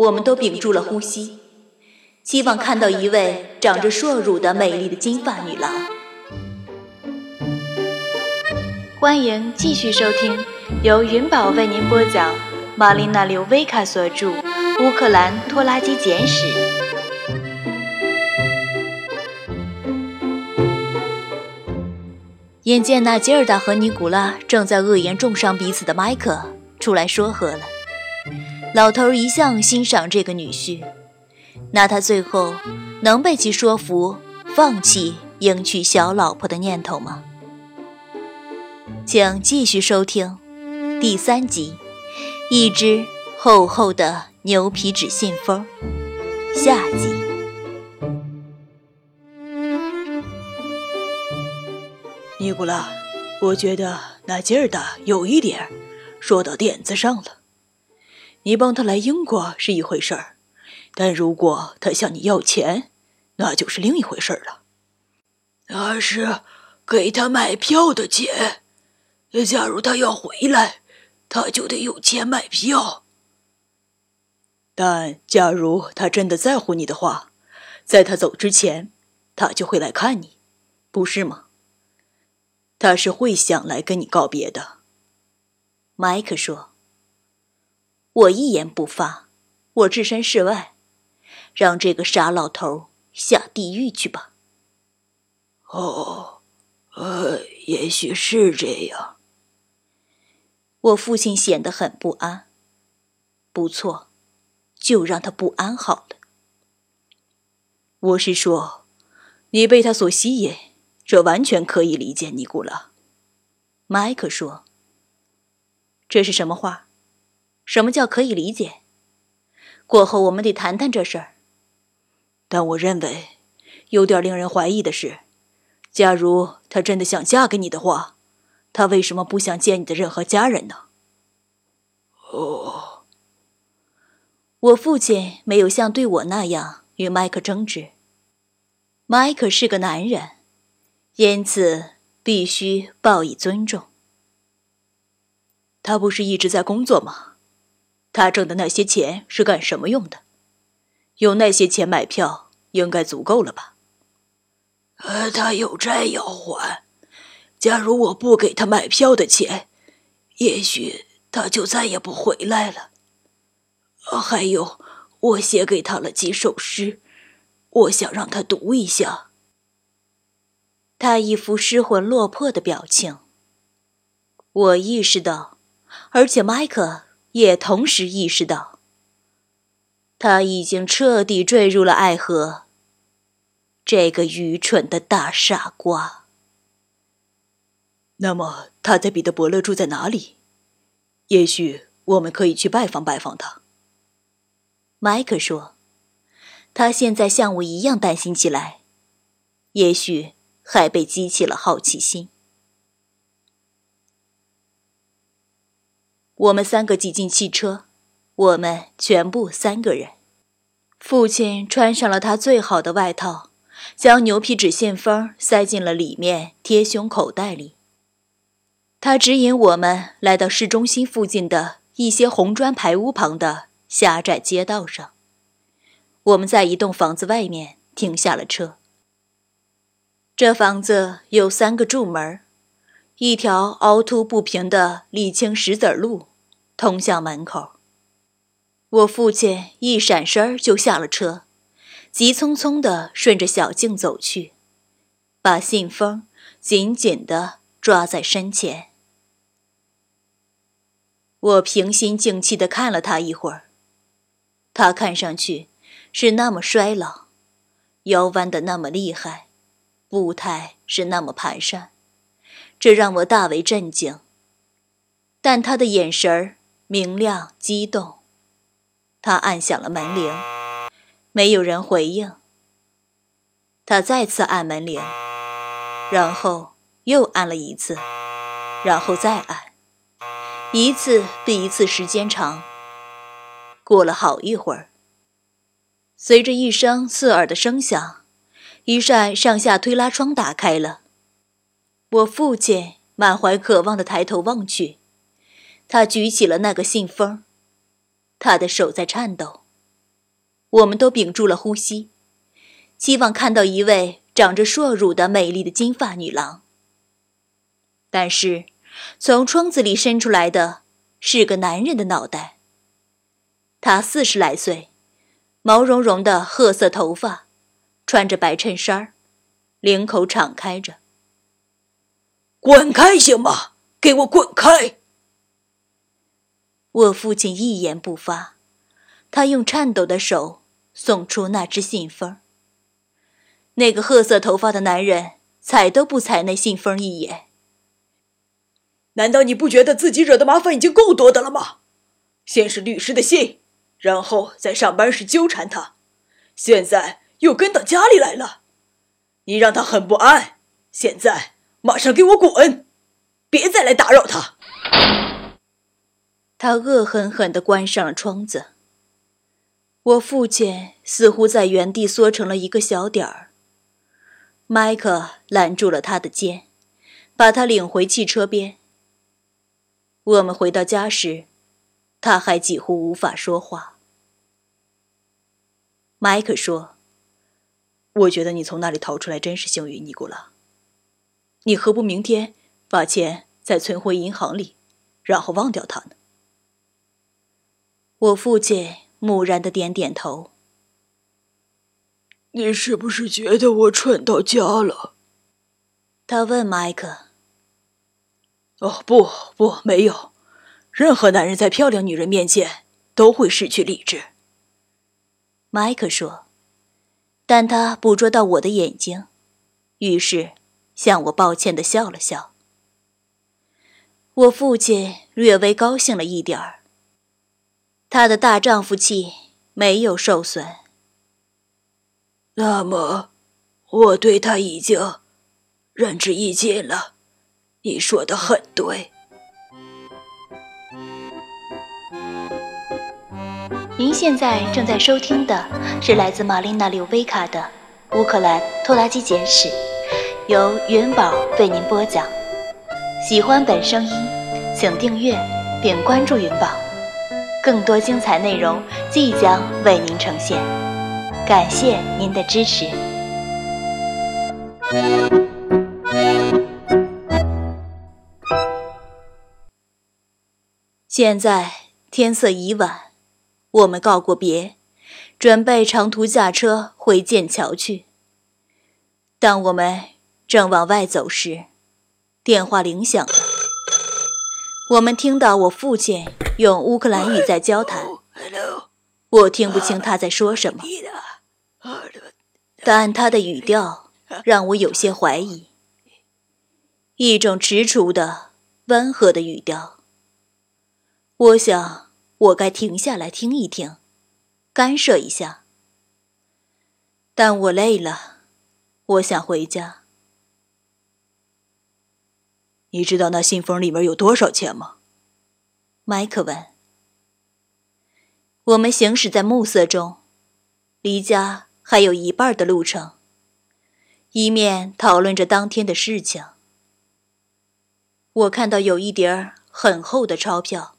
我们都屏住了呼吸，希望看到一位长着硕乳的美丽的金发女郎。欢迎继续收听由云宝为您播讲、玛丽娜·刘维卡所著《乌克兰拖拉机简史》。眼见那吉尔达和尼古拉正在恶言重伤彼此的麦克出来说和了。老头一向欣赏这个女婿，那他最后能被其说服放弃迎娶小老婆的念头吗？请继续收听第三集《一只厚厚的牛皮纸信封》下集。尼古拉，我觉得那劲儿的有一点说到点子上了。你帮他来英国是一回事儿，但如果他向你要钱，那就是另一回事儿了。那是给他买票的钱。假如他要回来，他就得有钱买票。但假如他真的在乎你的话，在他走之前，他就会来看你，不是吗？他是会想来跟你告别的。麦克说。我一言不发，我置身事外，让这个傻老头下地狱去吧。哦，呃，也许是这样。我父亲显得很不安。不错，就让他不安好了。我是说，你被他所吸引，这完全可以理解，尼古拉。麦克说：“这是什么话？”什么叫可以理解？过后我们得谈谈这事儿。但我认为，有点令人怀疑的是，假如她真的想嫁给你的话，她为什么不想见你的任何家人呢？哦，我父亲没有像对我那样与麦克争执。麦克是个男人，因此必须报以尊重。他不是一直在工作吗？他挣的那些钱是干什么用的？用那些钱买票，应该足够了吧？呃，他有债要还。假如我不给他买票的钱，也许他就再也不回来了。还有，我写给他了几首诗，我想让他读一下。他一副失魂落魄的表情。我意识到，而且麦克。也同时意识到，他已经彻底坠入了爱河。这个愚蠢的大傻瓜。那么他在彼得伯勒住在哪里？也许我们可以去拜访拜访他。麦克说：“他现在像我一样担心起来，也许还被激起了好奇心。”我们三个挤进汽车，我们全部三个人。父亲穿上了他最好的外套，将牛皮纸信封塞进了里面贴胸口袋里。他指引我们来到市中心附近的一些红砖排屋旁的狭窄街道上。我们在一栋房子外面停下了车。这房子有三个柱门，一条凹凸不平的沥青石子路。通向门口，我父亲一闪身就下了车，急匆匆地顺着小径走去，把信封紧紧地抓在身前。我平心静气地看了他一会儿，他看上去是那么衰老，腰弯得那么厉害，步态是那么蹒跚，这让我大为震惊。但他的眼神儿。明亮激动，他按响了门铃，没有人回应。他再次按门铃，然后又按了一次，然后再按，一次比一次时间长。过了好一会儿，随着一声刺耳的声响，一扇上下推拉窗打开了。我父亲满怀渴望地抬头望去。他举起了那个信封，他的手在颤抖，我们都屏住了呼吸，希望看到一位长着硕乳的美丽的金发女郎。但是，从窗子里伸出来的是个男人的脑袋。他四十来岁，毛茸茸的褐色头发，穿着白衬衫，领口敞开着。滚开，行吗？给我滚开！我父亲一言不发，他用颤抖的手送出那只信封。那个褐色头发的男人踩都不踩那信封一眼。难道你不觉得自己惹的麻烦已经够多的了吗？先是律师的信，然后在上班时纠缠他，现在又跟到家里来了，你让他很不安。现在马上给我滚，别再来打扰他。他恶狠狠地关上了窗子。我父亲似乎在原地缩成了一个小点儿。麦克拦住了他的肩，把他领回汽车边。我们回到家时，他还几乎无法说话。麦克说：“我觉得你从那里逃出来真是幸运，尼古拉。你何不明天把钱再存回银行里，然后忘掉他呢？”我父亲木然的点点头。你是不是觉得我蠢到家了？他问麦克。哦，不，不，没有。任何男人在漂亮女人面前都会失去理智。麦克说，但他捕捉到我的眼睛，于是向我抱歉的笑了笑。我父亲略微高兴了一点儿。他的大丈夫气没有受损。那么，我对他已经仁至义尽了。你说的很对。您现在正在收听的是来自玛丽娜·柳维卡的《乌克兰拖拉机简史》，由元宝为您播讲。喜欢本声音，请订阅并关注云宝，更多精彩内容即将为您呈现。感谢您的支持。现在天色已晚，我们告过别，准备长途驾车回剑桥去。当我们正往外走时，电话铃响了。我们听到我父亲用乌克兰语在交谈，我听不清他在说什么，但他的语调让我有些怀疑，一种踟蹰的、温和的语调。我想，我该停下来听一听，干涉一下。但我累了，我想回家。你知道那信封里面有多少钱吗？麦克问。我们行驶在暮色中，离家还有一半的路程，一面讨论着当天的事情。我看到有一叠很厚的钞票。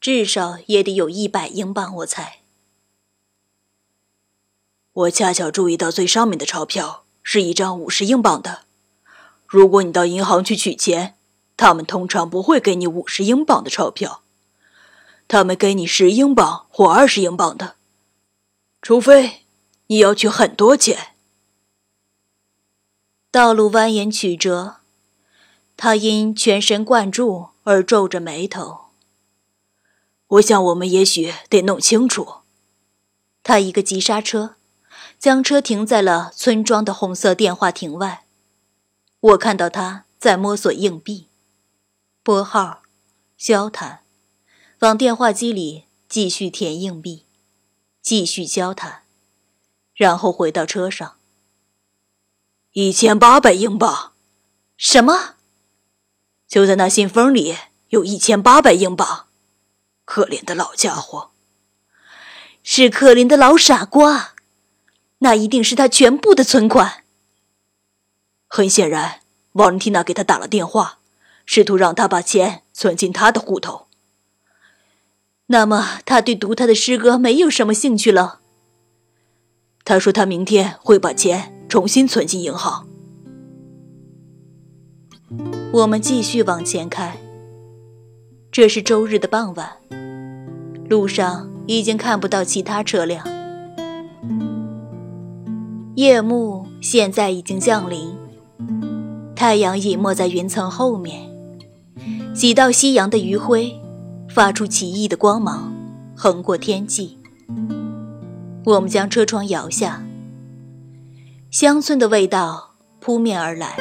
至少也得有一百英镑，我猜。我恰巧注意到最上面的钞票是一张五十英镑的。如果你到银行去取钱，他们通常不会给你五十英镑的钞票，他们给你十英镑或二十英镑的，除非你要取很多钱。道路蜿蜒曲折，他因全神贯注而皱着眉头。我想，我们也许得弄清楚。他一个急刹车，将车停在了村庄的红色电话亭外。我看到他在摸索硬币，拨号、交谈，往电话机里继续填硬币，继续交谈，然后回到车上。一千八百英镑，什么？就在那信封里有一千八百英镑。可怜的老家伙，是可怜的老傻瓜，那一定是他全部的存款。很显然，瓦伦蒂娜给他打了电话，试图让他把钱存进他的户头。那么，他对读他的诗歌没有什么兴趣了，他说他明天会把钱重新存进银行。我们继续往前开。这是周日的傍晚，路上已经看不到其他车辆。夜幕现在已经降临，太阳隐没在云层后面，几道夕阳的余晖发出奇异的光芒，横过天际。我们将车窗摇下，乡村的味道扑面而来，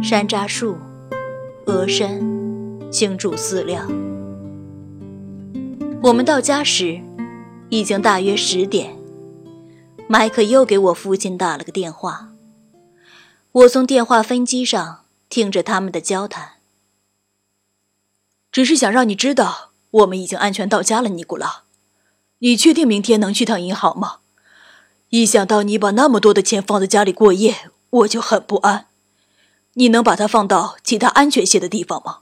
山楂树、鹅山。青贮饲料。我们到家时，已经大约十点。麦克又给我父亲打了个电话。我从电话分机上听着他们的交谈。只是想让你知道，我们已经安全到家了，尼古拉。你确定明天能去趟银行吗？一想到你把那么多的钱放在家里过夜，我就很不安。你能把它放到其他安全些的地方吗？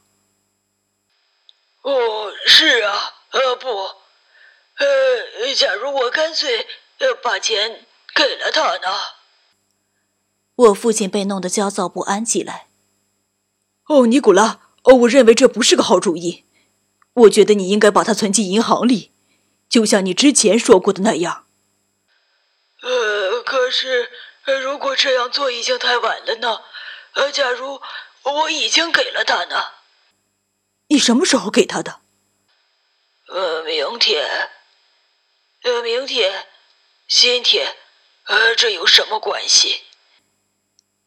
哦，是啊，呃不，呃，假如我干脆呃把钱给了他呢？我父亲被弄得焦躁不安起来。哦，尼古拉，哦，我认为这不是个好主意。我觉得你应该把它存进银行里，就像你之前说过的那样。呃，可是如果这样做已经太晚了呢？呃，假如我已经给了他呢？你什么时候给他的？呃，明天。呃，明天，今天，呃，这有什么关系？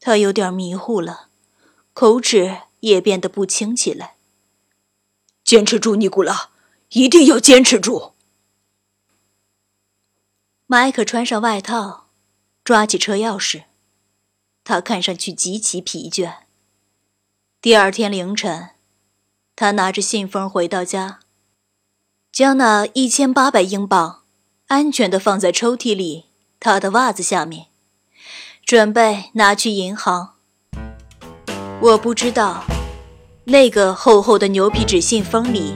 他有点迷糊了，口齿也变得不清起来。坚持住，尼古拉，一定要坚持住。麦克穿上外套，抓起车钥匙。他看上去极其疲倦。第二天凌晨。他拿着信封回到家，将那一千八百英镑安全的放在抽屉里他的袜子下面，准备拿去银行。我不知道那个厚厚的牛皮纸信封里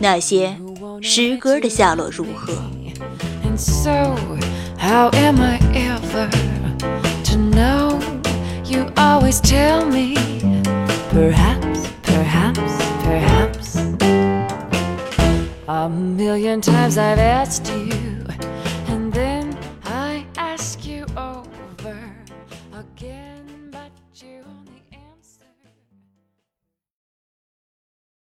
那些诗歌的下落如何。